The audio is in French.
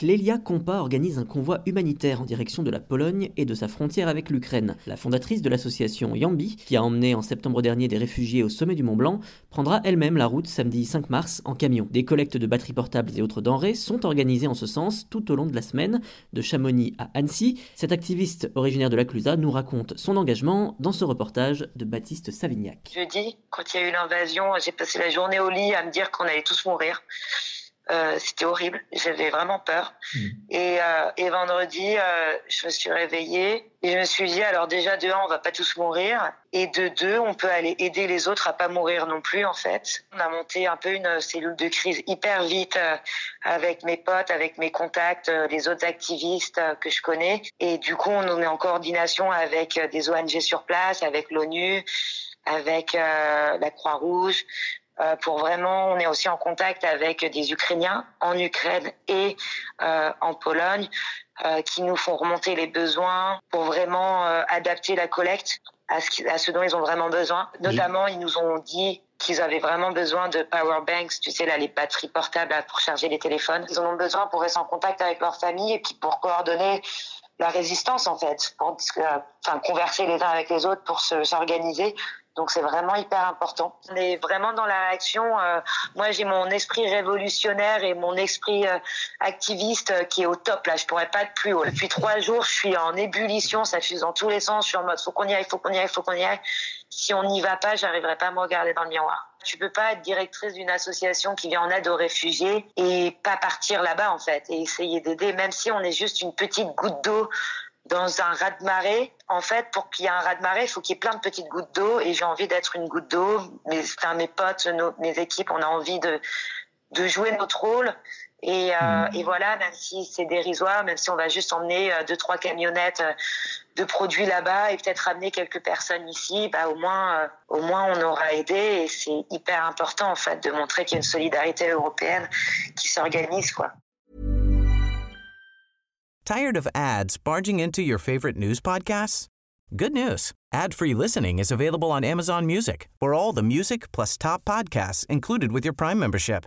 Clélia Compa organise un convoi humanitaire en direction de la Pologne et de sa frontière avec l'Ukraine. La fondatrice de l'association Yambi, qui a emmené en septembre dernier des réfugiés au sommet du Mont Blanc, prendra elle-même la route samedi 5 mars en camion. Des collectes de batteries portables et autres denrées sont organisées en ce sens tout au long de la semaine, de Chamonix à Annecy. Cet activiste originaire de la Clusa nous raconte son engagement dans ce reportage de Baptiste Savignac. Jeudi, quand il y a eu l'invasion, j'ai passé la journée au lit à me dire qu'on allait tous mourir. Euh, c'était horrible, j'avais vraiment peur. Mmh. Et, euh, et, vendredi, euh, je me suis réveillée et je me suis dit alors déjà de un, on va pas tous mourir, et de deux, on peut aller aider les autres à pas mourir non plus en fait. On a monté un peu une cellule de crise hyper vite avec mes potes, avec mes contacts, les autres activistes que je connais, et du coup on est en coordination avec des ONG sur place, avec l'ONU avec la Croix-Rouge, pour vraiment, on est aussi en contact avec des Ukrainiens en Ukraine et euh, en Pologne euh, qui nous font remonter les besoins pour vraiment adapter la collecte à ce, à ce dont ils ont vraiment besoin. Notamment, ils nous ont dit qu'ils avaient vraiment besoin de power banks, tu sais là les batteries portables pour charger les téléphones. Ils en ont besoin pour rester en contact avec leur famille et puis pour coordonner la résistance en fait, pour enfin converser les uns avec les autres pour s'organiser donc c'est vraiment hyper important. On est vraiment dans la réaction. Euh, moi j'ai mon esprit révolutionnaire et mon esprit euh, activiste euh, qui est au top là. Je pourrais pas être plus haut. Depuis trois jours, je suis en ébullition, ça fuse dans tous les sens. Je suis en mode faut qu'on y aille, faut qu'on y aille, faut qu'on y aille. Si on n'y va pas, j'arriverai pas à me regarder dans le miroir. Tu peux pas être directrice d'une association qui vient en aide aux réfugiés et pas partir là-bas en fait et essayer d'aider, même si on est juste une petite goutte d'eau dans un raz-de-marée. En fait, pour qu'il y ait un raz-de-marée, il faut qu'il y ait plein de petites gouttes d'eau et j'ai envie d'être une goutte d'eau. Mes, enfin, mes potes, nos, mes équipes, on a envie de, de jouer notre rôle. Et, euh, mmh. et voilà, même si c'est dérisoire, même si on va juste emmener euh, deux, trois camionnettes euh, de produits là-bas et peut-être amener quelques personnes ici, bah, au moins, au moins on aura aidé et c'est hyper important en fait de montrer qu'il y a une solidarité européenne qui s'organise quoi. Tired of ads barging into your favorite news podcasts? Good news. Ad-free listening is available on Amazon Music for all the music plus top podcasts included with your Prime membership.